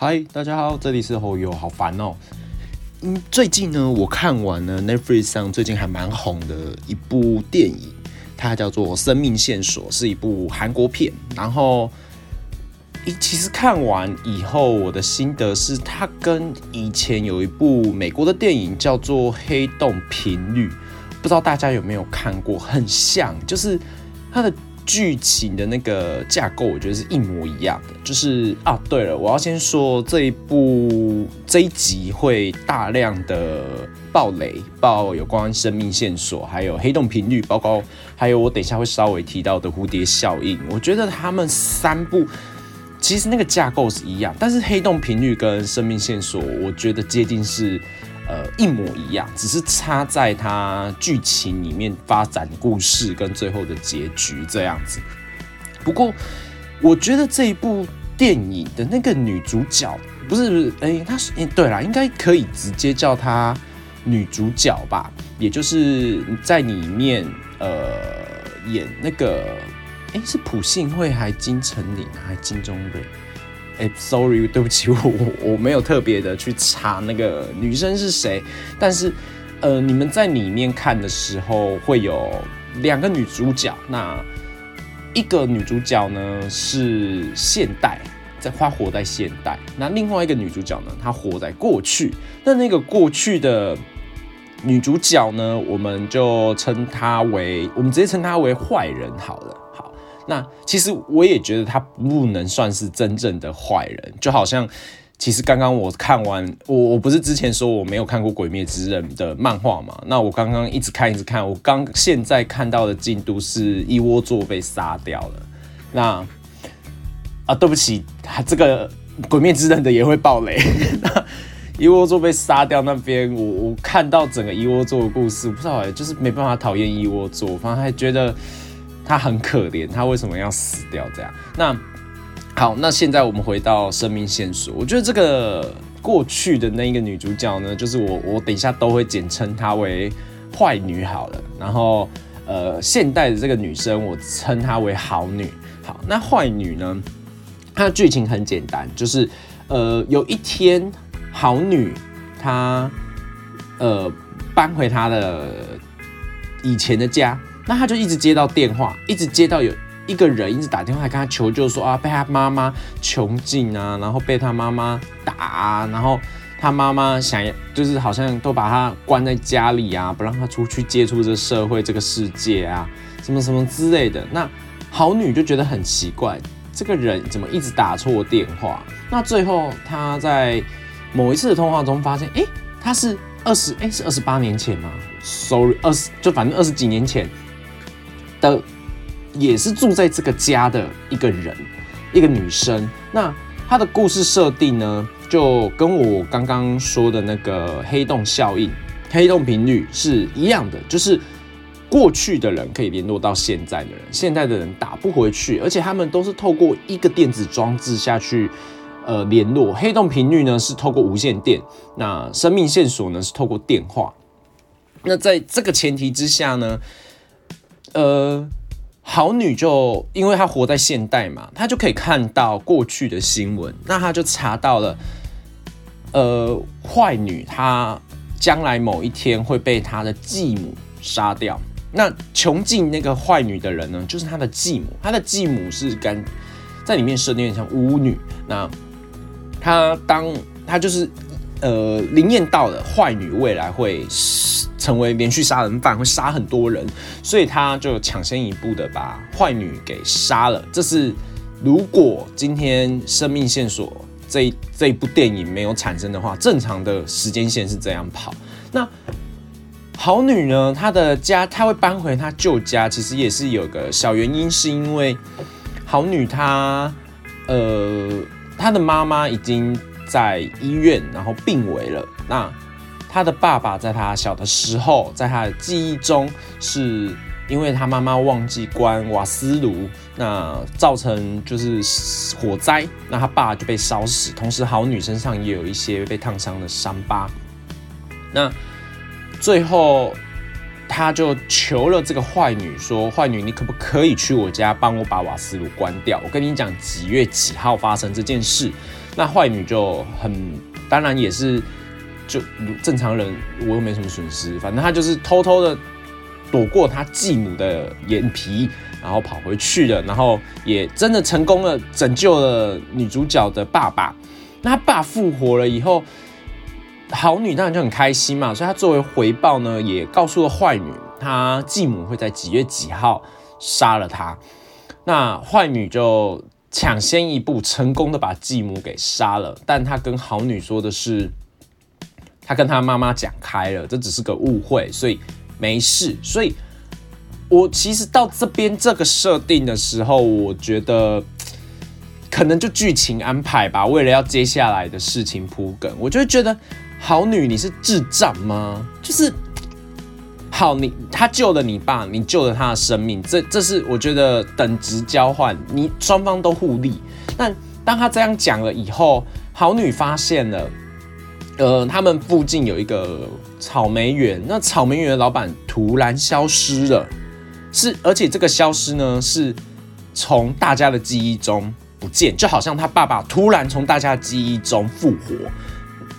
嗨，大家好，这里是侯友，好烦哦。嗯，最近呢，我看完了 Netflix 上最近还蛮红的一部电影，它叫做《生命线索》，是一部韩国片。然后，一其实看完以后，我的心得是，它跟以前有一部美国的电影叫做《黑洞频率》，不知道大家有没有看过，很像，就是它的。剧情的那个架构，我觉得是一模一样的。就是啊，对了，我要先说这一部这一集会大量的爆雷，爆有关生命线索，还有黑洞频率，包括还有我等一下会稍微提到的蝴蝶效应。我觉得他们三部其实那个架构是一样，但是黑洞频率跟生命线索，我觉得接近是。呃，一模一样，只是差在它剧情里面发展故事跟最后的结局这样子。不过，我觉得这一部电影的那个女主角不是不是，哎，她是，对啦，应该可以直接叫她女主角吧，也就是在里面呃演那个，哎，是朴信惠还金城绫还金钟瑞？哎，sorry，对不起，我我我没有特别的去查那个女生是谁，但是，呃，你们在里面看的时候会有两个女主角，那一个女主角呢是现代，在她活在现代，那另外一个女主角呢，她活在过去，那那个过去的女主角呢，我们就称她为，我们直接称她为坏人好了。那其实我也觉得他不能算是真正的坏人，就好像其实刚刚我看完，我我不是之前说我没有看过《鬼灭之刃》的漫画嘛？那我刚刚一直看一直看，我刚现在看到的进度是一窝座被杀掉了。那啊，对不起，他这个《鬼灭之刃》的也会爆雷。那一窝座被杀掉那边，我我看到整个一窝座的故事，我不知道哎，就是没办法讨厌一窝座，反正还觉得。他很可怜，他为什么要死掉？这样，那好，那现在我们回到生命线索。我觉得这个过去的那一个女主角呢，就是我，我等一下都会简称她为坏女好了。然后，呃，现代的这个女生，我称她为好女。好，那坏女呢？她的剧情很简单，就是呃，有一天，好女她呃搬回她的以前的家。那他就一直接到电话，一直接到有一个人一直打电话来跟他求救，说啊被他妈妈囚禁啊，然后被他妈妈打啊，然后他妈妈想要就是好像都把他关在家里啊，不让他出去接触这社会这个世界啊，什么什么之类的。那好女就觉得很奇怪，这个人怎么一直打错电话？那最后他在某一次的通话中发现，哎，他是二十哎是二十八年前吗？Sorry，二十就反正二十几年前。的也是住在这个家的一个人，一个女生。那她的故事设定呢，就跟我刚刚说的那个黑洞效应、黑洞频率是一样的，就是过去的人可以联络到现在的人，现在的人打不回去，而且他们都是透过一个电子装置下去呃联络。黑洞频率呢是透过无线电，那生命线索呢是透过电话。那在这个前提之下呢？呃，好女就因为她活在现代嘛，她就可以看到过去的新闻，那她就查到了，呃，坏女她将来某一天会被她的继母杀掉。那穷尽那个坏女的人呢，就是她的继母，她的继母是干在里面设定像巫女。那她当她就是呃灵验到了坏女未来会。成为连续杀人犯，会杀很多人，所以他就抢先一步的把坏女给杀了。这是如果今天生命线索这这一部电影没有产生的话，正常的时间线是这样跑。那好女呢？她的家，她会搬回她旧家，其实也是有个小原因，是因为好女她呃她的妈妈已经在医院，然后病危了。那他的爸爸在他小的时候，在他的记忆中，是因为他妈妈忘记关瓦斯炉，那造成就是火灾，那他爸就被烧死。同时，好女身上也有一些被烫伤的伤疤。那最后，他就求了这个坏女说：“坏女，你可不可以去我家帮我把瓦斯炉关掉？我跟你讲几月几号发生这件事。”那坏女就很当然也是就正常人，我又没什么损失，反正她就是偷偷的躲过她继母的眼皮，然后跑回去了，然后也真的成功了拯救了女主角的爸爸。那他爸复活了以后。好女当然就很开心嘛，所以她作为回报呢，也告诉了坏女，她继母会在几月几号杀了她。那坏女就抢先一步，成功的把继母给杀了。但他跟好女说的是，他跟他妈妈讲开了，这只是个误会，所以没事。所以我其实到这边这个设定的时候，我觉得。可能就剧情安排吧，为了要接下来的事情铺梗，我就会觉得好女你是智障吗？就是好你他救了你爸，你救了他的生命，这这是我觉得等值交换，你双方都互利。但当他这样讲了以后，好女发现了，呃，他们附近有一个草莓园，那草莓园的老板突然消失了，是而且这个消失呢是从大家的记忆中。不见，就好像他爸爸突然从大家的记忆中复活。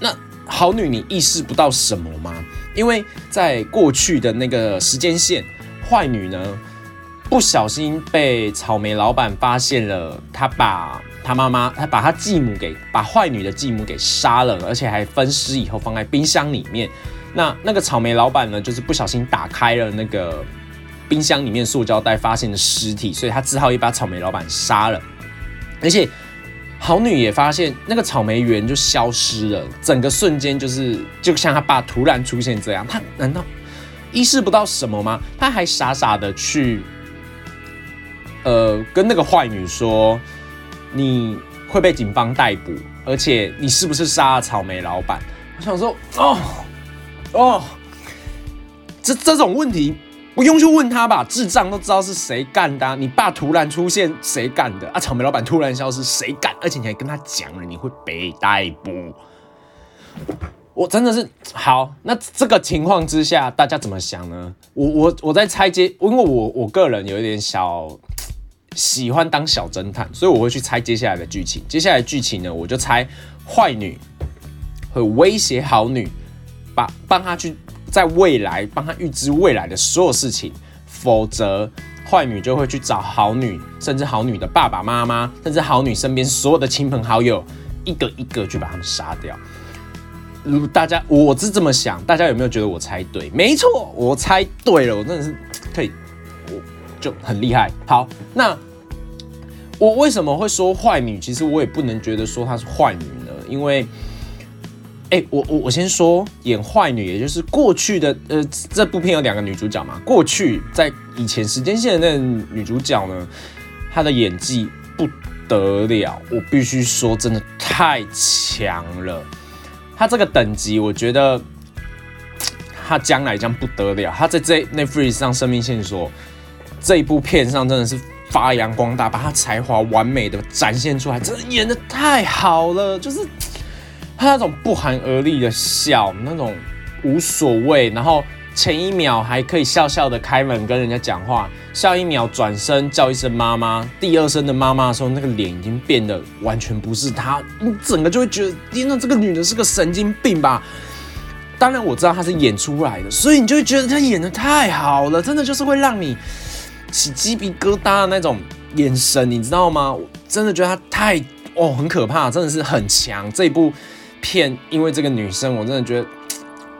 那好女，你意识不到什么吗？因为在过去的那个时间线，坏女呢不小心被草莓老板发现了，她把她妈妈，她把她继母给把坏女的继母给杀了，而且还分尸以后放在冰箱里面。那那个草莓老板呢，就是不小心打开了那个冰箱里面塑胶袋，发现了尸体，所以他只好也把草莓老板杀了。而且，好女也发现那个草莓园就消失了，整个瞬间就是就像他爸突然出现这样。他难道意识不到什么吗？他还傻傻的去，呃，跟那个坏女说：“你会被警方逮捕，而且你是不是杀了草莓老板？”我想说，哦哦，这这种问题。不用去问他吧，智障都知道是谁干的。你爸突然出现，谁干的？啊，草莓老板突然消失，谁干？而且你还跟他讲了，你会被逮捕。我真的是好。那这个情况之下，大家怎么想呢？我我我在猜接，因为我我个人有一点小喜欢当小侦探，所以我会去猜接下来的剧情。接下来剧情呢，我就猜坏女会威胁好女，把帮他去。在未来帮他预知未来的所有事情，否则坏女就会去找好女，甚至好女的爸爸妈妈，甚至好女身边所有的亲朋好友，一个一个去把他们杀掉。如大家我是这么想，大家有没有觉得我猜对？没错，我猜对了，我真的是可以，我就很厉害。好，那我为什么会说坏女？其实我也不能觉得说她是坏女呢，因为。哎，我我我先说演坏女，也就是过去的呃，这部片有两个女主角嘛。过去在以前时间线的那女主角呢，她的演技不得了，我必须说真的太强了。她这个等级，我觉得 她将来将不得了。她在这那 free 上生命线索这一部片上真的是发扬光大，把她才华完美的展现出来，真的演的太好了，就是。他那种不寒而栗的笑，那种无所谓，然后前一秒还可以笑笑的开门跟人家讲话，下一秒转身叫一声妈妈，第二声的妈妈的时候，那个脸已经变得完全不是他，你整个就会觉得，天呐，这个女的是个神经病吧？当然我知道她是演出来的，所以你就会觉得她演的太好了，真的就是会让你起鸡皮疙瘩的那种眼神，你知道吗？我真的觉得她太哦很可怕，真的是很强这一部。骗，因为这个女生，我真的觉得，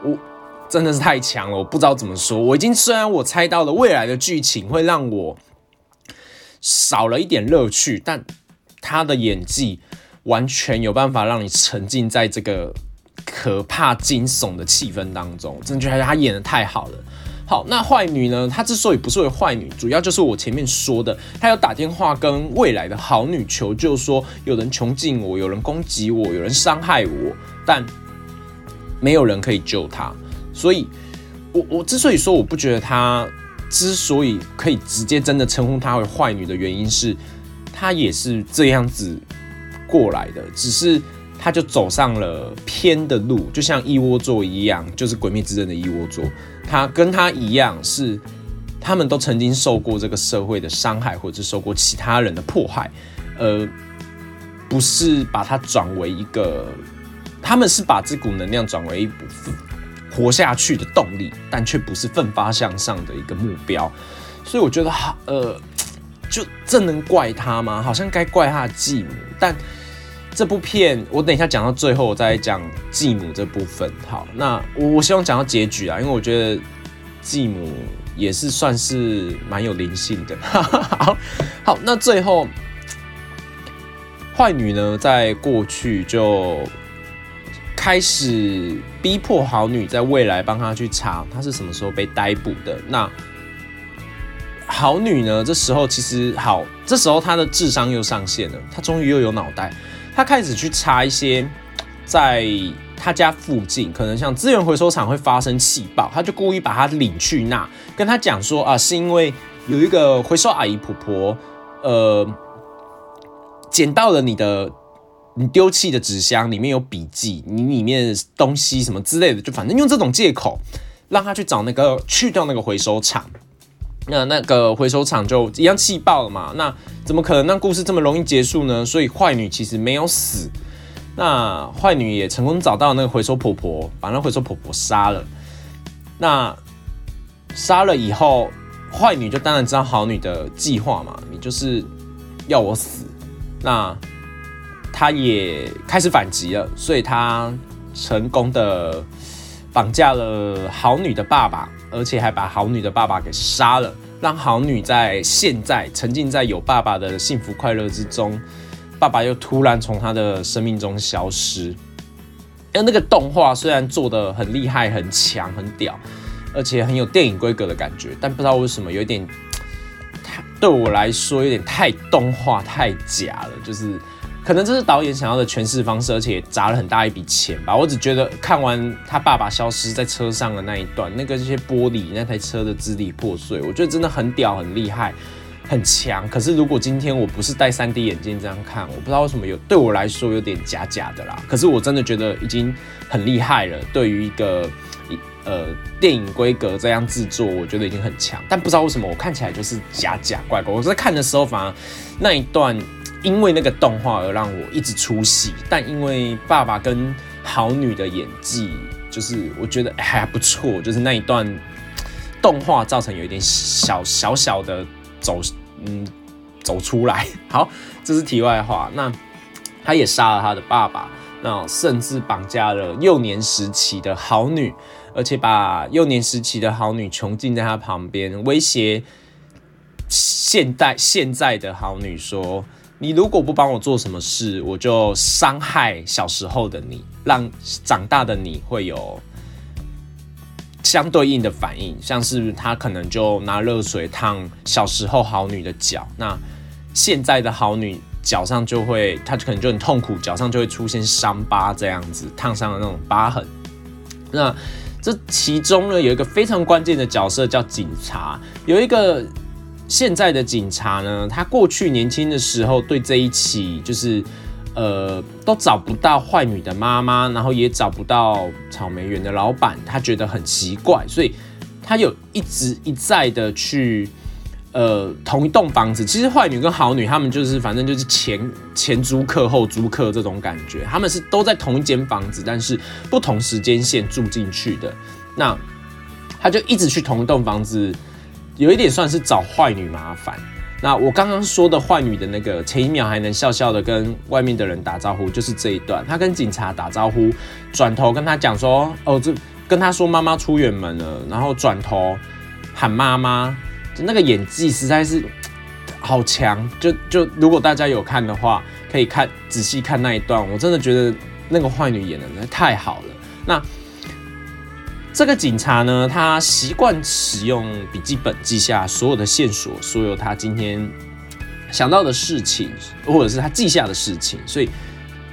我真的是太强了，我不知道怎么说。我已经虽然我猜到了未来的剧情会让我少了一点乐趣，但她的演技完全有办法让你沉浸在这个可怕惊悚的气氛当中。真的觉得她演的太好了。好，那坏女呢？她之所以不是为坏女，主要就是我前面说的，她有打电话跟未来的好女求救，说有人穷尽我，有人攻击我，有人伤害我，但没有人可以救她。所以，我我之所以说我不觉得她之所以可以直接真的称呼她为坏女的原因是，她也是这样子过来的，只是他就走上了偏的路，就像一窝座一样，就是《鬼灭之刃》的一窝座。他跟他一样，是他们都曾经受过这个社会的伤害，或者是受过其他人的迫害，呃，不是把它转为一个，他们是把这股能量转为一部分活下去的动力，但却不是奋发向上的一个目标。所以我觉得，呃。就这能怪他吗？好像该怪他的继母，但这部片我等一下讲到最后，我再讲继母这部分。好，那我我希望讲到结局啊，因为我觉得继母也是算是蛮有灵性的。好，好，那最后坏女呢，在过去就开始逼迫好女在未来帮她去查她是什么时候被逮捕的。那好女呢？这时候其实好，这时候她的智商又上线了，她终于又有脑袋，他开始去查一些在他家附近可能像资源回收厂会发生气爆，他就故意把他领去那，跟他讲说啊，是因为有一个回收阿姨婆婆，呃，捡到了你的你丢弃的纸箱，里面有笔记，你里面东西什么之类的，就反正用这种借口让他去找那个去掉那个回收厂。那那个回收厂就一样气爆了嘛？那怎么可能让故事这么容易结束呢？所以坏女其实没有死，那坏女也成功找到那个回收婆婆，把那回收婆婆杀了。那杀了以后，坏女就当然知道好女的计划嘛，你就是要我死。那她也开始反击了，所以她成功的绑架了好女的爸爸。而且还把好女的爸爸给杀了，让好女在现在沉浸在有爸爸的幸福快乐之中，爸爸又突然从她的生命中消失。而那个动画虽然做的很厉害、很强、很屌，而且很有电影规格的感觉，但不知道为什么有点太对我来说有点太动画、太假了，就是。可能这是导演想要的诠释方式，而且砸了很大一笔钱吧。我只觉得看完他爸爸消失在车上的那一段，那个这些玻璃，那台车的支离破碎，我觉得真的很屌、很厉害、很强。可是如果今天我不是戴 3D 眼镜这样看，我不知道为什么有对我来说有点假假的啦。可是我真的觉得已经很厉害了。对于一个呃电影规格这样制作，我觉得已经很强。但不知道为什么我看起来就是假假怪怪。我在看的时候，反而那一段。因为那个动画而让我一直出戏，但因为爸爸跟好女的演技，就是我觉得还不错，就是那一段动画造成有一点小小小的走嗯走出来。好，这是题外话。那他也杀了他的爸爸，那甚至绑架了幼年时期的好女，而且把幼年时期的好女囚禁在他旁边，威胁现代现在的好女说。你如果不帮我做什么事，我就伤害小时候的你，让长大的你会有相对应的反应，像是他可能就拿热水烫小时候好女的脚，那现在的好女脚上就会，她可能就很痛苦，脚上就会出现伤疤这样子，烫伤的那种疤痕。那这其中呢，有一个非常关键的角色叫警察，有一个。现在的警察呢，他过去年轻的时候对这一起就是，呃，都找不到坏女的妈妈，然后也找不到草莓园的老板，他觉得很奇怪，所以他有一直一再的去，呃，同一栋房子。其实坏女跟好女他们就是反正就是前前租客后租客这种感觉，他们是都在同一间房子，但是不同时间线住进去的。那他就一直去同一栋房子。有一点算是找坏女麻烦。那我刚刚说的坏女的那个前一秒还能笑笑的跟外面的人打招呼，就是这一段。他跟警察打招呼，转头跟他讲说：“哦，这跟他说妈妈出远门了。”然后转头喊妈妈，那个演技实在是好强。就就如果大家有看的话，可以看仔细看那一段，我真的觉得那个坏女演的太好了。那。这个警察呢，他习惯使用笔记本记下所有的线索，所有他今天想到的事情，或者是他记下的事情，所以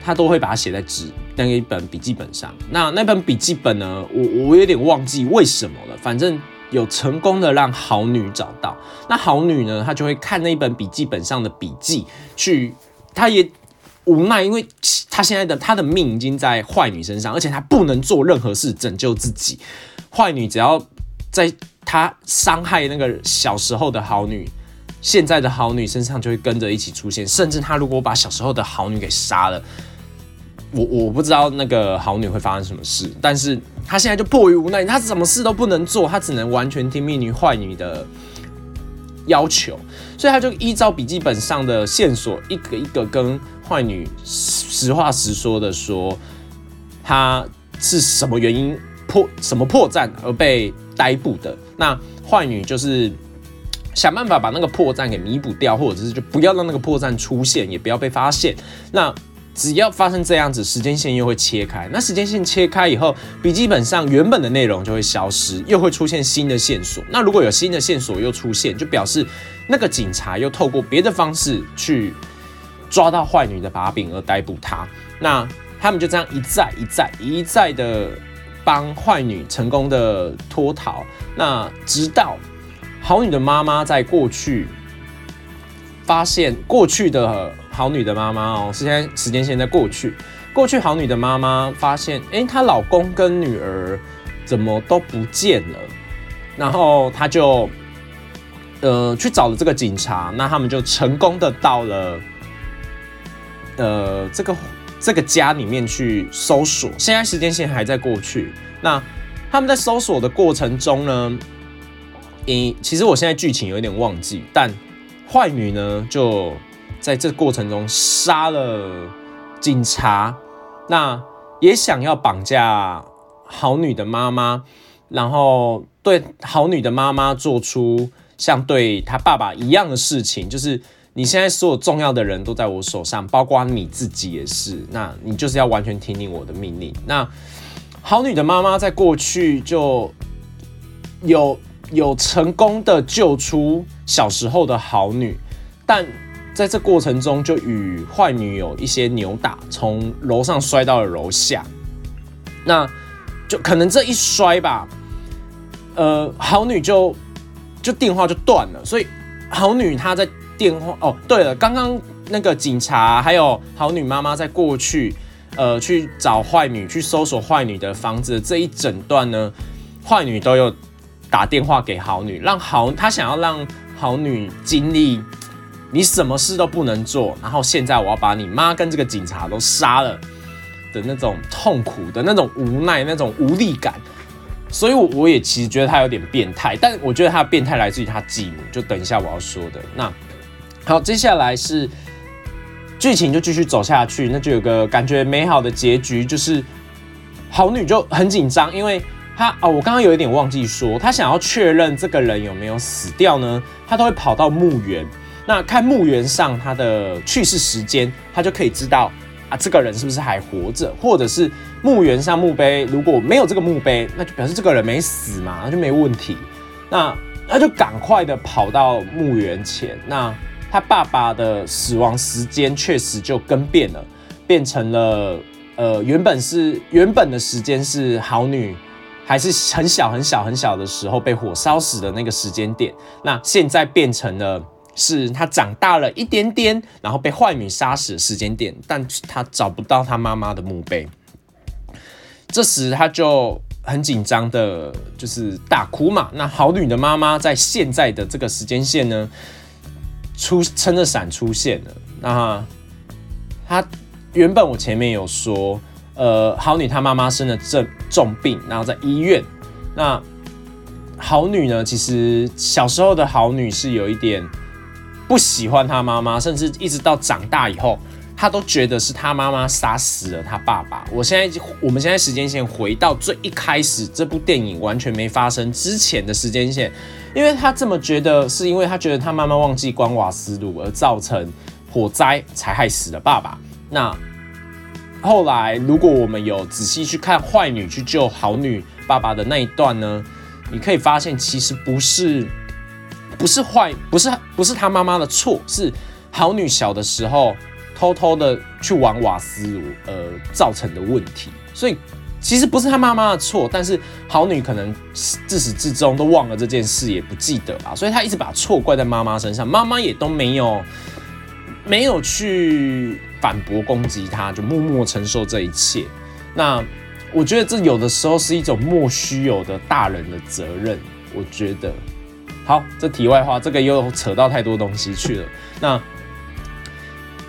他都会把它写在纸那一本笔记本上。那那本笔记本呢，我我有点忘记为什么了，反正有成功的让好女找到。那好女呢，她就会看那一本笔记本上的笔记，去，她也无奈，因为他现在的他的命已经在坏女身上，而且他不能做任何事拯救自己。坏女只要在他伤害那个小时候的好女，现在的好女身上就会跟着一起出现。甚至他如果把小时候的好女给杀了，我我不知道那个好女会发生什么事。但是他现在就迫于无奈，他什么事都不能做，他只能完全听命于坏女的要求。所以他就依照笔记本上的线索，一个一个跟。坏女实话实说的说，她是什么原因破什么破绽而被逮捕的？那坏女就是想办法把那个破绽给弥补掉，或者是就不要让那个破绽出现，也不要被发现。那只要发生这样子，时间线又会切开。那时间线切开以后，笔记本上原本的内容就会消失，又会出现新的线索。那如果有新的线索又出现，就表示那个警察又透过别的方式去。抓到坏女的把柄而逮捕她，那他们就这样一再一再一再的帮坏女成功的脱逃。那直到好女的妈妈在过去发现过去的好女的妈妈哦，时间时间线在过去，过去好女的妈妈发现，哎，她老公跟女儿怎么都不见了，然后她就呃去找了这个警察，那他们就成功的到了。呃，这个这个家里面去搜索，现在时间线还在过去。那他们在搜索的过程中呢，诶，其实我现在剧情有点忘记，但坏女呢就在这过程中杀了警察，那也想要绑架好女的妈妈，然后对好女的妈妈做出像对她爸爸一样的事情，就是。你现在所有重要的人都在我手上，包括你自己也是。那你就是要完全听令我的命令。那好女的妈妈在过去就有有成功的救出小时候的好女，但在这过程中就与坏女有一些扭打，从楼上摔到了楼下。那就可能这一摔吧，呃，好女就就电话就断了，所以好女她在。电话哦，对了，刚刚那个警察还有好女妈妈在过去，呃，去找坏女，去搜索坏女的房子这一整段呢，坏女都有打电话给好女，让好她想要让好女经历你什么事都不能做，然后现在我要把你妈跟这个警察都杀了的那种痛苦的那种无奈那种无力感，所以，我我也其实觉得他有点变态，但我觉得他的变态来自于他继母，就等一下我要说的那。好，接下来是剧情就继续走下去，那就有个感觉美好的结局，就是好女就很紧张，因为她哦，我刚刚有一点忘记说，她想要确认这个人有没有死掉呢，她都会跑到墓园，那看墓园上他的去世时间，他就可以知道啊，这个人是不是还活着，或者是墓园上墓碑如果没有这个墓碑，那就表示这个人没死嘛，那就没问题，那他就赶快的跑到墓园前，那。他爸爸的死亡时间确实就更变了，变成了呃原本是原本的时间是好女还是很小很小很小的时候被火烧死的那个时间点，那现在变成了是他长大了一点点，然后被坏女杀死的时间点，但他找不到他妈妈的墓碑，这时他就很紧张的，就是大哭嘛。那好女的妈妈在现在的这个时间线呢？出撑着伞出现了，那他原本我前面有说，呃，好女她妈妈生了重重病，然后在医院。那好女呢，其实小时候的好女是有一点不喜欢他妈妈，甚至一直到长大以后，他都觉得是他妈妈杀死了他爸爸。我现在我们现在时间线回到最一开始，这部电影完全没发生之前的时间线。因为他这么觉得，是因为他觉得他妈妈忘记关瓦斯炉而造成火灾，才害死了爸爸。那后来，如果我们有仔细去看坏女去救好女爸爸的那一段呢，你可以发现，其实不是不是坏，不是不是他妈妈的错，是好女小的时候偷偷的去玩瓦斯炉呃造成的问题，所以。其实不是他妈妈的错，但是好女可能自始至终都忘了这件事，也不记得啊，所以她一直把错怪在妈妈身上，妈妈也都没有没有去反驳攻击他，就默默承受这一切。那我觉得这有的时候是一种莫须有的大人的责任。我觉得，好，这题外话，这个又扯到太多东西去了。那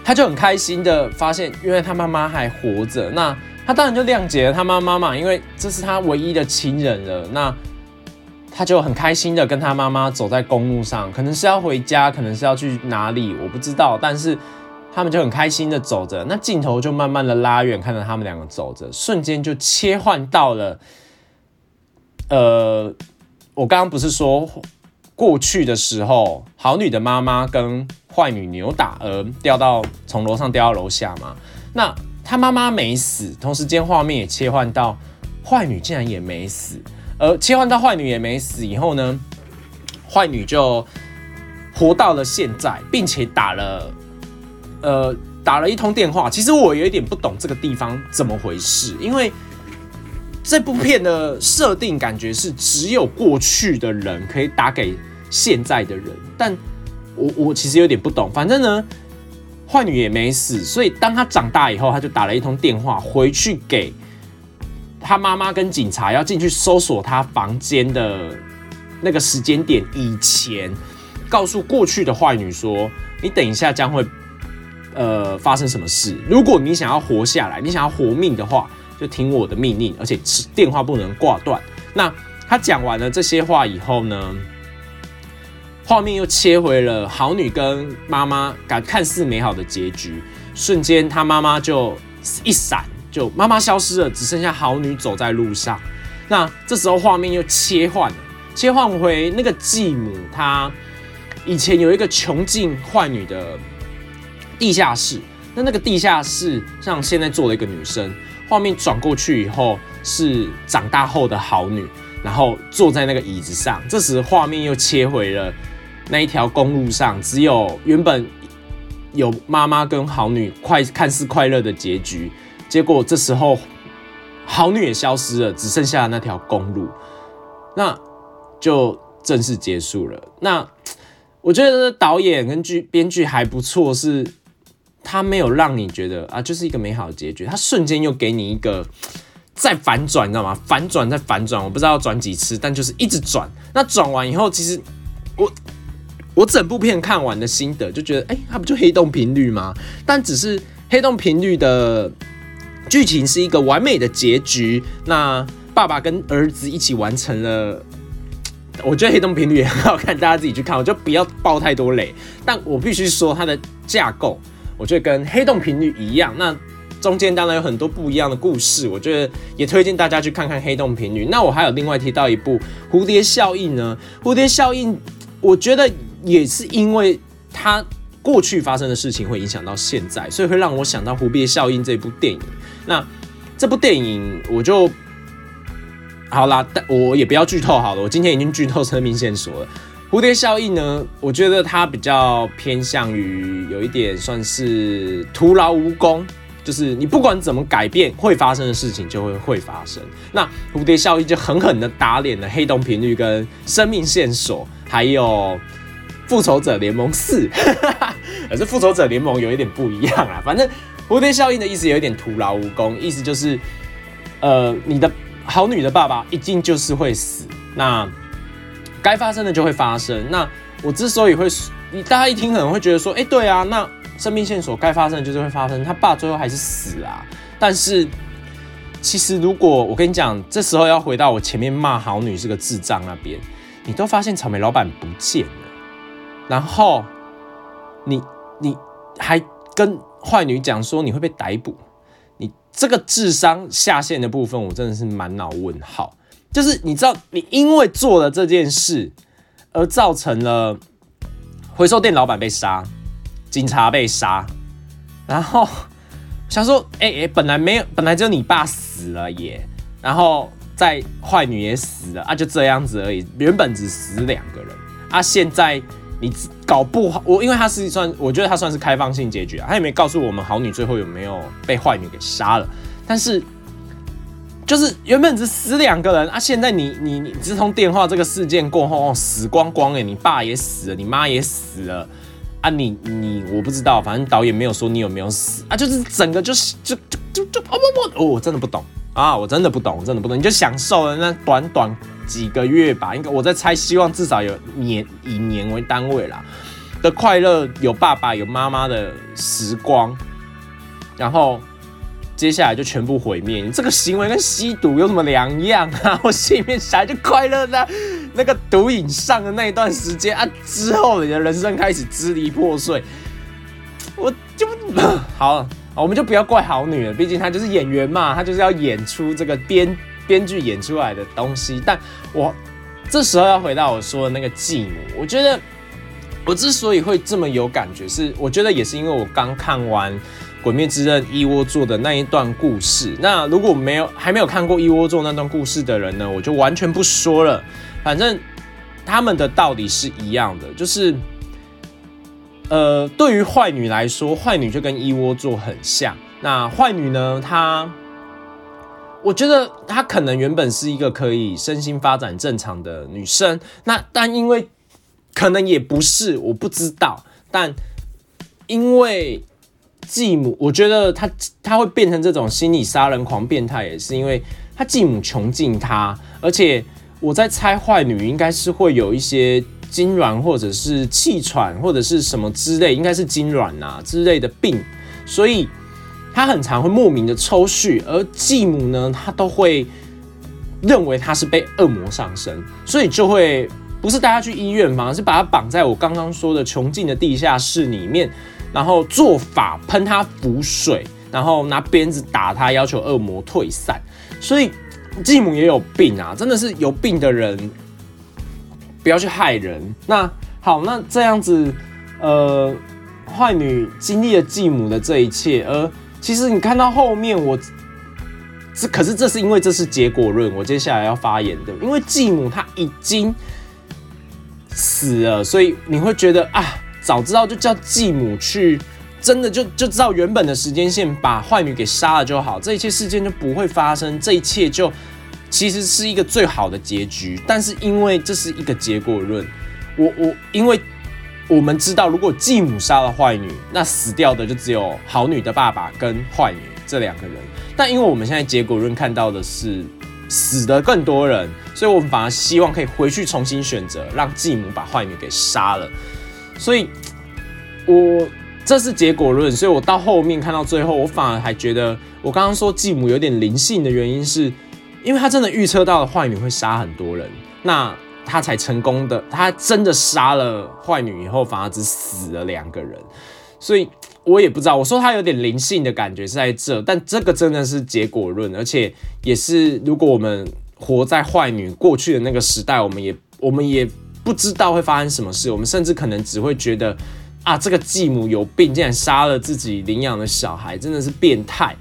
他就很开心的发现，因为他妈妈还活着，那他当然就谅解了他妈妈嘛，因为这是他唯一的亲人了。那他就很开心的跟他妈妈走在公路上，可能是要回家，可能是要去哪里，我不知道，但是。他们就很开心的走着，那镜头就慢慢的拉远，看着他们两个走着，瞬间就切换到了，呃，我刚刚不是说过去的时候，好女的妈妈跟坏女扭打而掉到从楼上掉到楼下嘛？那她妈妈没死，同时间画面也切换到坏女竟然也没死，而切换到坏女也没死以后呢，坏女就活到了现在，并且打了。呃，打了一通电话，其实我有一点不懂这个地方怎么回事，因为这部片的设定感觉是只有过去的人可以打给现在的人，但我我其实有点不懂。反正呢，坏女也没死，所以当她长大以后，她就打了一通电话回去给她妈妈跟警察，要进去搜索她房间的那个时间点以前，告诉过去的坏女说：“你等一下将会。”呃，发生什么事？如果你想要活下来，你想要活命的话，就听我的命令，而且电话不能挂断。那他讲完了这些话以后呢，画面又切回了好女跟妈妈感看似美好的结局。瞬间，他妈妈就一闪，就妈妈消失了，只剩下好女走在路上。那这时候画面又切换了，切换回那个继母，她以前有一个穷尽坏女的。地下室，那那个地下室像现在坐了一个女生，画面转过去以后是长大后的好女，然后坐在那个椅子上。这时画面又切回了那一条公路上，只有原本有妈妈跟好女快看似快乐的结局，结果这时候好女也消失了，只剩下那条公路，那就正式结束了。那我觉得导演跟剧编剧还不错，是。它没有让你觉得啊，就是一个美好的结局。它瞬间又给你一个 再反转，你知道吗？反转再反转，我不知道要转几次，但就是一直转。那转完以后，其实我我整部片看完的心得就觉得，哎，它不就黑洞频率吗？但只是黑洞频率的剧情是一个完美的结局。那爸爸跟儿子一起完成了，我觉得黑洞频率也很好看，大家自己去看，我就不要爆太多雷。但我必须说，它的架构。我觉得跟黑洞频率一样，那中间当然有很多不一样的故事。我觉得也推荐大家去看看黑洞频率。那我还有另外提到一部蝴蝶效应呢？蝴蝶效应，我觉得也是因为它过去发生的事情会影响到现在，所以会让我想到蝴蝶效应这部电影。那这部电影我就好啦，但我也不要剧透好了。我今天已经剧透生命线索了。蝴蝶效应呢？我觉得它比较偏向于有一点算是徒劳无功，就是你不管怎么改变，会发生的事情就会会发生。那蝴蝶效应就狠狠的打脸了黑洞频率跟生命线索，还有复仇者联盟四，可是复仇者联盟有一点不一样啊。反正蝴蝶效应的意思有一点徒劳无功，意思就是呃，你的好女的爸爸一定就是会死。那该发生的就会发生。那我之所以会，你大家一听可能会觉得说，哎，对啊，那生命线索该发生的就是会发生。他爸最后还是死啊。但是其实如果我跟你讲，这时候要回到我前面骂好女是个智障那边，你都发现草莓老板不见了，然后你你还跟坏女讲说你会被逮捕，你这个智商下线的部分，我真的是满脑问号。就是你知道，你因为做了这件事，而造成了回收店老板被杀，警察被杀，然后 想说，哎哎，本来没有，本来就你爸死了耶，然后再坏女也死了啊，就这样子而已，原本只死两个人啊，现在你搞不好，我因为他是算，我觉得他算是开放性结局啊，他也没告诉我们好女最后有没有被坏女给杀了，但是。就是原本只死两个人啊，现在你你你自从电话这个事件过后，死光光哎，你爸也死了，你妈也死了，啊，你你我不知道，反正导演没有说你有没有死啊，就是整个就是就就就哦不不哦，我真的不懂啊，我真的不懂，真的不懂，你就享受了那短短几个月吧，应该我在猜，希望至少有年以年为单位啦的快乐，有爸爸有妈妈的时光，然后。接下来就全部毁灭，你这个行为跟吸毒有什么两样啊？我心里面想就快乐的，那个毒瘾上的那一段时间啊，之后你的人生开始支离破碎，我就好，我们就不要怪好女了，毕竟她就是演员嘛，她就是要演出这个编编剧演出来的东西。但我这时候要回到我说的那个继母，我觉得我之所以会这么有感觉，是我觉得也是因为我刚看完。《鬼灭之刃》一窝座的那一段故事，那如果没有还没有看过一窝座那段故事的人呢，我就完全不说了。反正他们的道理是一样的，就是呃，对于坏女来说，坏女就跟一窝座很像。那坏女呢，她我觉得她可能原本是一个可以身心发展正常的女生，那但因为可能也不是，我不知道，但因为。继母，我觉得他他会变成这种心理杀人狂变态，也是因为他继母穷尽他，而且我在猜坏女应该是会有一些痉挛或者是气喘或者是什么之类，应该是痉挛啊之类的病，所以他很常会莫名的抽搐，而继母呢，他都会认为他是被恶魔上身，所以就会不是带他去医院，反而是把他绑在我刚刚说的穷尽的地下室里面。然后做法喷他符水，然后拿鞭子打他，要求恶魔退散。所以继母也有病啊，真的是有病的人，不要去害人。那好，那这样子，呃，坏女经历了继母的这一切，而其实你看到后面，我这可是这是因为这是结果论，我接下来要发言的，因为继母她已经死了，所以你会觉得啊。早知道就叫继母去，真的就就知道原本的时间线，把坏女给杀了就好，这一切事件就不会发生，这一切就其实是一个最好的结局。但是因为这是一个结果论，我我因为我们知道，如果继母杀了坏女，那死掉的就只有好女的爸爸跟坏女这两个人。但因为我们现在结果论看到的是死的更多人，所以我们反而希望可以回去重新选择，让继母把坏女给杀了。所以，我这是结果论，所以我到后面看到最后，我反而还觉得，我刚刚说继母有点灵性的原因，是因为他真的预测到了坏女会杀很多人，那他才成功的，他真的杀了坏女以后，反而只死了两个人，所以我也不知道，我说他有点灵性的感觉是在这，但这个真的是结果论，而且也是如果我们活在坏女过去的那个时代，我们也我们也。不知道会发生什么事，我们甚至可能只会觉得啊，这个继母有病，竟然杀了自己领养的小孩，真的是变态。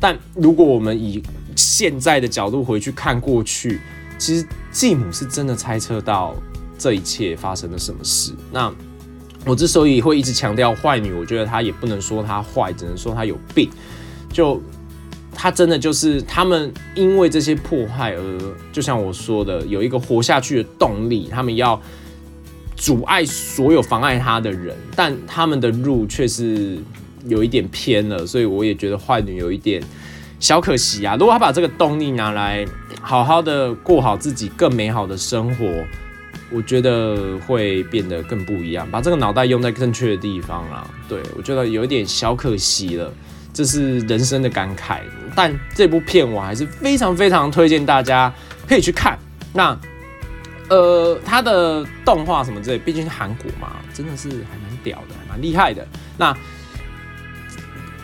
但如果我们以现在的角度回去看过去，其实继母是真的猜测到这一切发生了什么事。那我之所以会一直强调坏女，我觉得她也不能说她坏，只能说她有病。就他真的就是他们，因为这些迫害而，就像我说的，有一个活下去的动力。他们要阻碍所有妨碍他的人，但他们的路却是有一点偏了，所以我也觉得坏女有一点小可惜啊。如果他把这个动力拿来好好的过好自己更美好的生活，我觉得会变得更不一样。把这个脑袋用在正确的地方啊，对我觉得有一点小可惜了。这是人生的感慨，但这部片我还是非常非常推荐大家可以去看。那，呃，它的动画什么之类，毕竟是韩国嘛，真的是还蛮屌的，还蛮厉害的。那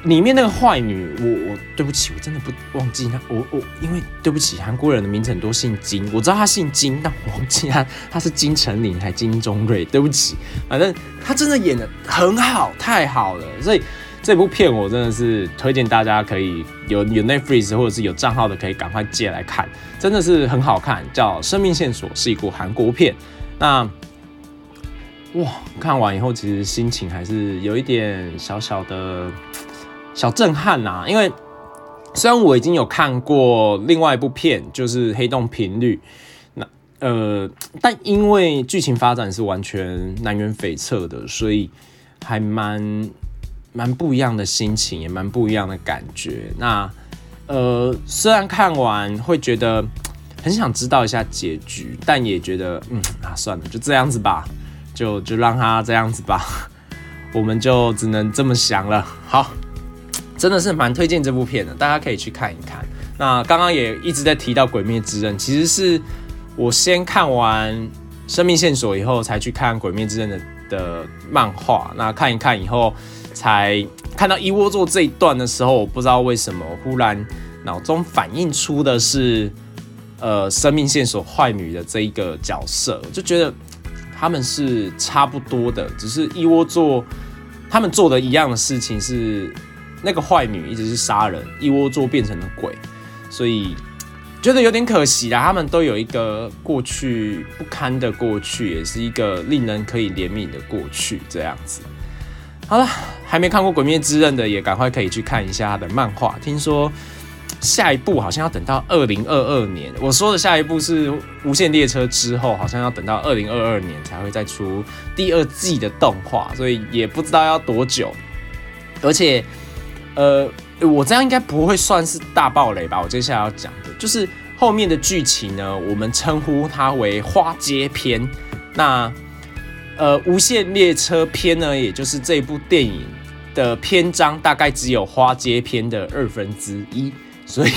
里面那个坏女，我我对不起，我真的不忘记她，我我因为对不起，韩国人的名字很多姓金，我知道他姓金，但我忘记他他是金城林还金钟瑞，对不起，反正他真的演的很好，太好了，所以。这部片我真的是推荐大家可以有有 Netflix 或者是有账号的可以赶快借来看，真的是很好看，叫《生命线索》，是一部韩国片。那哇，看完以后其实心情还是有一点小小的小震撼呐，因为虽然我已经有看过另外一部片，就是《黑洞频率》，那呃，但因为剧情发展是完全南辕北辙的，所以。还蛮蛮不一样的心情，也蛮不一样的感觉。那呃，虽然看完会觉得很想知道一下结局，但也觉得嗯啊，算了，就这样子吧，就就让他这样子吧，我们就只能这么想了。好，真的是蛮推荐这部片的，大家可以去看一看。那刚刚也一直在提到《鬼灭之刃》，其实是我先看完《生命线索》以后，才去看《鬼灭之刃》的的漫画。那看一看以后，才看到一窝座这一段的时候，我不知道为什么忽然脑中反映出的是，呃，《生命线索》坏女的这一个角色，就觉得他们是差不多的，只是一窝座他们做的一样的事情是，那个坏女一直是杀人，一窝座变成了鬼。所以觉得有点可惜啦，他们都有一个过去不堪的过去，也是一个令人可以怜悯的过去。这样子，好了，还没看过《鬼灭之刃》的也赶快可以去看一下他的漫画。听说下一部好像要等到二零二二年，我说的下一部是《无限列车》之后，好像要等到二零二二年才会再出第二季的动画，所以也不知道要多久。而且，呃。我这样应该不会算是大暴雷吧？我接下来要讲的就是后面的剧情呢，我们称呼它为花街篇。那呃，无限列车篇呢，也就是这部电影的篇章，大概只有花街篇的二分之一。所以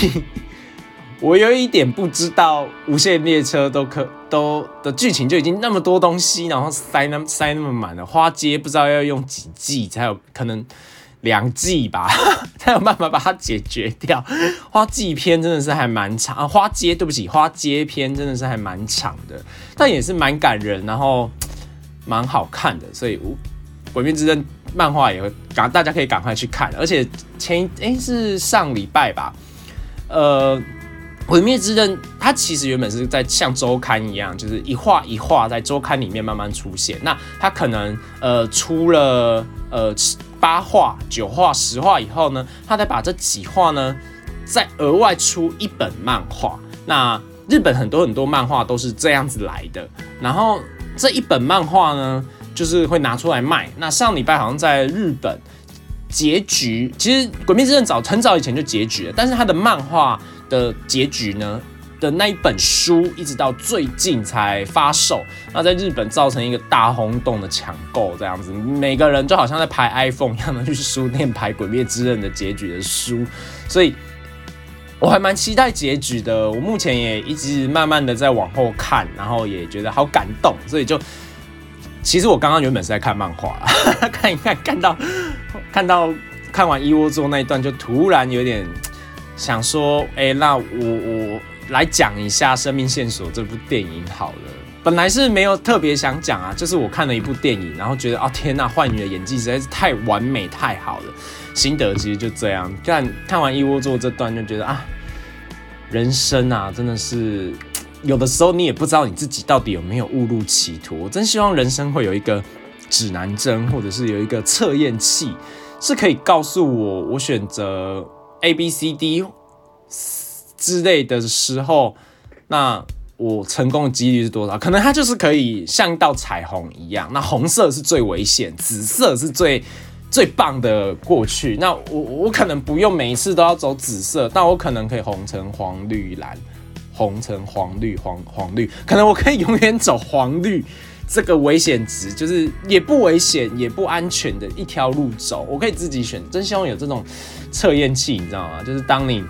我有一点不知道，无限列车都可都的剧情就已经那么多东西，然后塞那塞那么满了，花街不知道要用几季才有可能。两季吧，才有办法把它解决掉。花季篇真的是还蛮长啊，花街对不起，花街篇真的是还蛮长的，但也是蛮感人，然后蛮好看的。所以《鬼灭之刃》漫画也会赶，大家可以赶快去看。而且前一哎是上礼拜吧，呃，《鬼灭之刃》它其实原本是在像周刊一样，就是一画一画在周刊里面慢慢出现。那它可能呃出了呃。八画、九画、十画以后呢，他再把这几画呢，再额外出一本漫画。那日本很多很多漫画都是这样子来的。然后这一本漫画呢，就是会拿出来卖。那上礼拜好像在日本结局，其实《鬼灭之刃》早很早以前就结局了，但是它的漫画的结局呢？的那一本书一直到最近才发售，那在日本造成一个大轰动的抢购，这样子，每个人就好像在排 iPhone 一样的去书店排《鬼灭之刃》的结局的书，所以我还蛮期待结局的。我目前也一直慢慢的在往后看，然后也觉得好感动，所以就其实我刚刚原本是在看漫画，看一看，看到看到看完一窝座那一段，就突然有点想说，哎，那我我。来讲一下《生命线索》这部电影好了。本来是没有特别想讲啊，就是我看了一部电影，然后觉得啊天呐，坏女的演技实在是太完美、太好了。心得其实就这样，看看完一窝座这段就觉得啊，人生啊真的是有的时候你也不知道你自己到底有没有误入歧途。我真希望人生会有一个指南针，或者是有一个测验器，是可以告诉我我选择 A、B、C、D。之类的时候，那我成功的几率是多少？可能它就是可以像一道彩虹一样，那红色是最危险，紫色是最最棒的过去。那我我可能不用每一次都要走紫色，但我可能可以红橙黄绿蓝，红橙黄绿黄黄绿，可能我可以永远走黄绿这个危险值，就是也不危险也不安全的一条路走，我可以自己选。真希望有这种测验器，你知道吗？就是当你。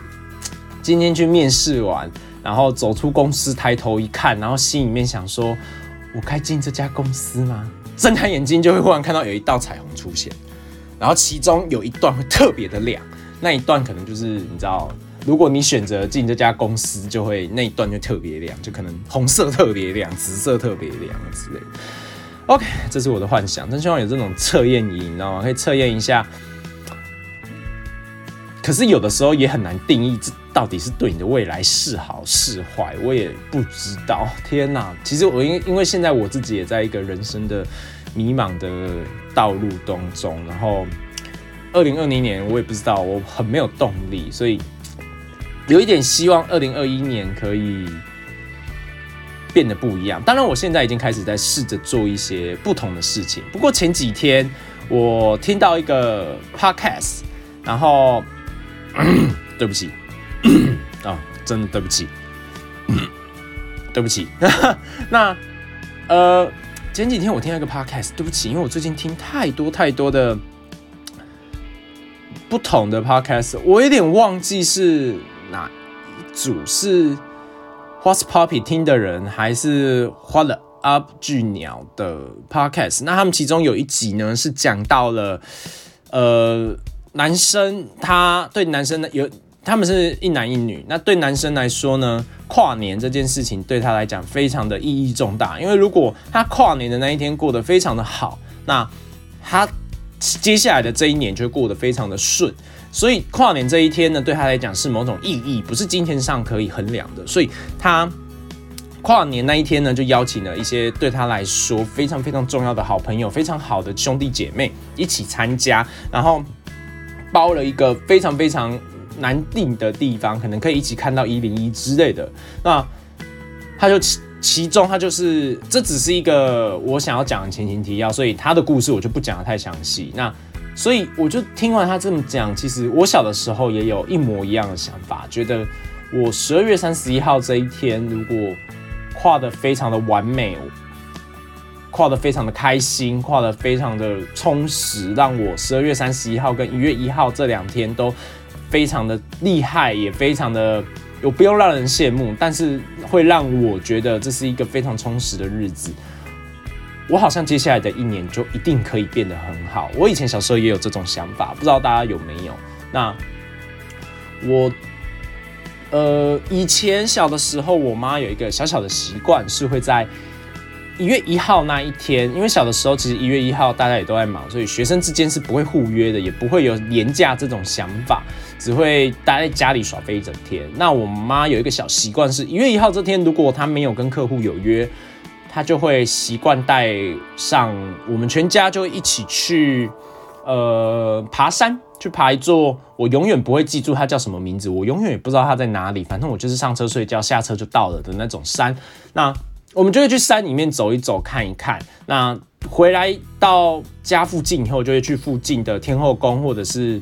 今天去面试完，然后走出公司，抬头一看，然后心里面想说：“我该进这家公司吗？”睁开眼睛就会忽然看到有一道彩虹出现，然后其中有一段会特别的亮，那一段可能就是你知道，如果你选择进这家公司，就会那一段就特别亮，就可能红色特别亮，紫色特别亮之类。OK，这是我的幻想，真希望有这种测验仪，你知道吗？可以测验一下。可是有的时候也很难定义这到底是对你的未来是好是坏，我也不知道。天哪！其实我因因为现在我自己也在一个人生的迷茫的道路当中，然后二零二零年我也不知道，我很没有动力，所以有一点希望二零二一年可以变得不一样。当然，我现在已经开始在试着做一些不同的事情。不过前几天。我听到一个 podcast，然后 对不起，啊，真的对不起，对不起。那呃，前几天我听到一个 podcast，对不起，因为我最近听太多太多的不同的 podcast，我有点忘记是哪一组是 What's Poppy 听的人，还是花了。Up 巨鸟的 Podcast，那他们其中有一集呢，是讲到了，呃，男生他对男生的有，他们是一男一女，那对男生来说呢，跨年这件事情对他来讲非常的意义重大，因为如果他跨年的那一天过得非常的好，那他接下来的这一年就过得非常的顺，所以跨年这一天呢，对他来讲是某种意义，不是金钱上可以衡量的，所以他。跨年那一天呢，就邀请了一些对他来说非常非常重要的好朋友、非常好的兄弟姐妹一起参加，然后包了一个非常非常难定的地方，可能可以一起看到一零一之类的。那他就其其中他就是这只是一个我想要讲的前情提要，所以他的故事我就不讲的太详细。那所以我就听完他这么讲，其实我小的时候也有一模一样的想法，觉得我十二月三十一号这一天如果画的非常的完美，画的非常的开心，画的非常的充实，让我十二月三十一号跟一月一号这两天都非常的厉害，也非常的有不用让人羡慕，但是会让我觉得这是一个非常充实的日子。我好像接下来的一年就一定可以变得很好。我以前小时候也有这种想法，不知道大家有没有？那我。呃，以前小的时候，我妈有一个小小的习惯，是会在一月一号那一天，因为小的时候其实一月一号大家也都在忙，所以学生之间是不会互约的，也不会有年假这种想法，只会待在家里耍飞一整天。那我妈有一个小习惯，是一月一号这天，如果她没有跟客户有约，她就会习惯带上我们全家就一起去呃爬山。去爬一座我永远不会记住它叫什么名字，我永远也不知道它在哪里。反正我就是上车睡觉，下车就到了的那种山。那我们就会去山里面走一走，看一看。那回来到家附近以后，就会去附近的天后宫，或者是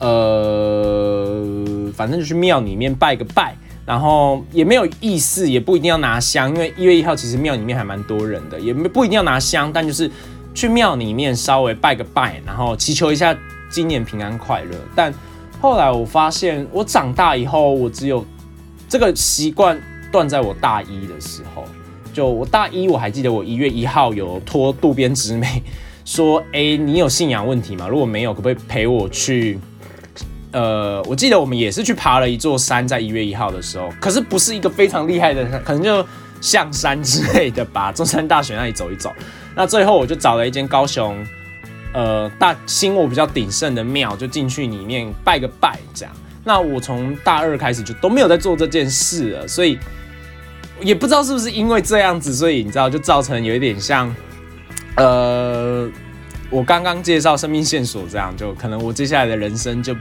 呃，反正就去庙里面拜个拜。然后也没有意思，也不一定要拿香，因为一月一号其实庙里面还蛮多人的，也不一定要拿香，但就是去庙里面稍微拜个拜，然后祈求一下。今年平安快乐，但后来我发现，我长大以后，我只有这个习惯断在我大一的时候。就我大一，我还记得我一月一号有托渡边直美说：“哎，你有信仰问题吗？如果没有，可不可以陪我去？”呃，我记得我们也是去爬了一座山，在一月一号的时候，可是不是一个非常厉害的，可能就象山之类的吧，中山大学那里走一走。那最后我就找了一间高雄。呃，大兴我比较鼎盛的庙，就进去里面拜个拜，这样。那我从大二开始就都没有在做这件事了，所以也不知道是不是因为这样子，所以你知道，就造成有一点像，呃，我刚刚介绍生命线索这样，就可能我接下来的人生就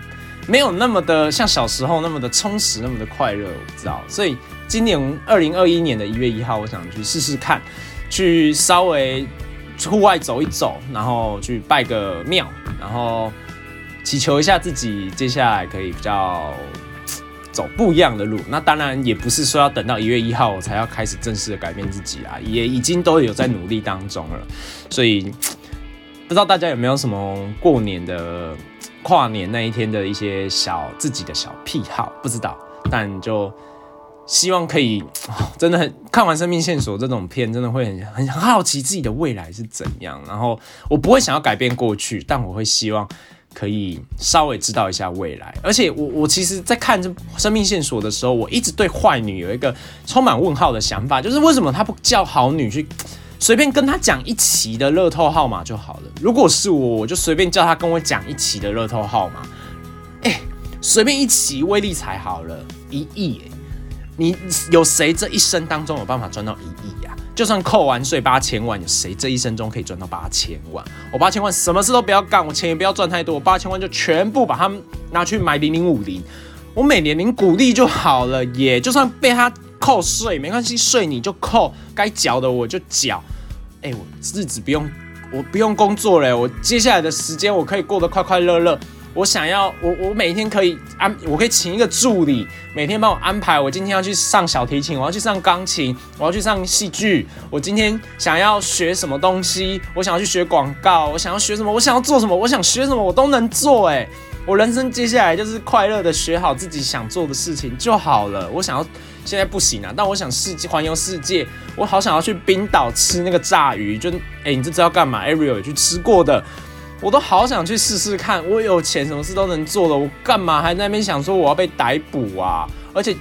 没有那么的像小时候那么的充实，那么的快乐，我不知道。所以今年二零二一年的一月一号，我想去试试看，去稍微。户外走一走，然后去拜个庙，然后祈求一下自己接下来可以比较走不一样的路。那当然也不是说要等到一月一号我才要开始正式的改变自己啊，也已经都有在努力当中了。所以不知道大家有没有什么过年的跨年那一天的一些小自己的小癖好？不知道，但就。希望可以，真的很看完《生命线索》这种片，真的会很很好奇自己的未来是怎样。然后我不会想要改变过去，但我会希望可以稍微知道一下未来。而且我我其实，在看这《生命线索》的时候，我一直对坏女有一个充满问号的想法，就是为什么她不叫好女去随便跟他讲一期的乐透号码就好了？如果是我，我就随便叫他跟我讲一期的乐透号码。哎，随便一期威力才好了，一亿哎。你有谁这一生当中有办法赚到一亿呀？就算扣完税八千万，有谁这一生中可以赚到八千万？我八千万什么事都不要干，我钱也不要赚太多，我八千万就全部把它拿去买零零五零，我每年领股利就好了，也就算被他扣税没关系，税你就扣，该缴的我就缴，哎，我日子不用我不用工作嘞，我接下来的时间我可以过得快快乐乐。我想要我我每天可以安，我可以请一个助理，每天帮我安排。我今天要去上小提琴，我要去上钢琴，我要去上戏剧。我今天想要学什么东西？我想要去学广告，我想要学什么？我想要做什么？我想学什么？我都能做。哎，我人生接下来就是快乐的学好自己想做的事情就好了。我想要现在不行啊，但我想世界环游世界，我好想要去冰岛吃那个炸鱼。就哎，你这知道干嘛？Ariel 也去吃过的。我都好想去试试看，我有钱，什么事都能做的，我干嘛还在那边想说我要被逮捕啊？而且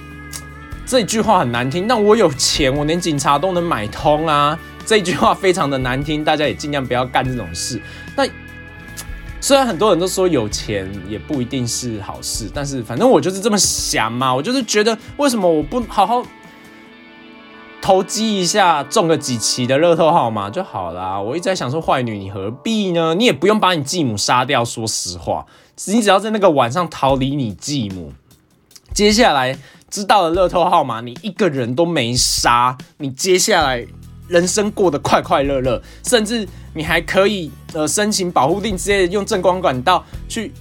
这句话很难听，但我有钱，我连警察都能买通啊！这句话非常的难听，大家也尽量不要干这种事。那虽然很多人都说有钱也不一定是好事，但是反正我就是这么想嘛，我就是觉得为什么我不好好。投机一下，中个几期的乐透号码就好啦。我一直在想说，坏女你何必呢？你也不用把你继母杀掉。说实话，你只要在那个晚上逃离你继母，接下来知道了乐透号码，你一个人都没杀，你接下来人生过得快快乐乐，甚至你还可以呃申请保护令，之类的用正光管道去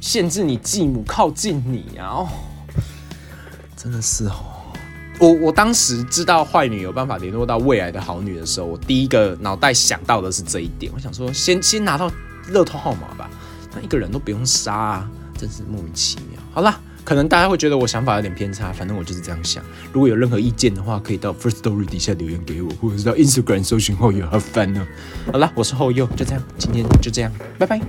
限制你继母靠近你啊！哦，真的是哦。我我当时知道坏女有办法联络到未来的好女的时候，我第一个脑袋想到的是这一点。我想说，先先拿到乐透号码吧，那一个人都不用杀，啊，真是莫名其妙。好啦，可能大家会觉得我想法有点偏差，反正我就是这样想。如果有任何意见的话，可以到 First Story 底下留言给我，或者是到 Instagram 搜寻后友和 fun 呢。好了，我是后又，就这样，今天就这样，拜拜。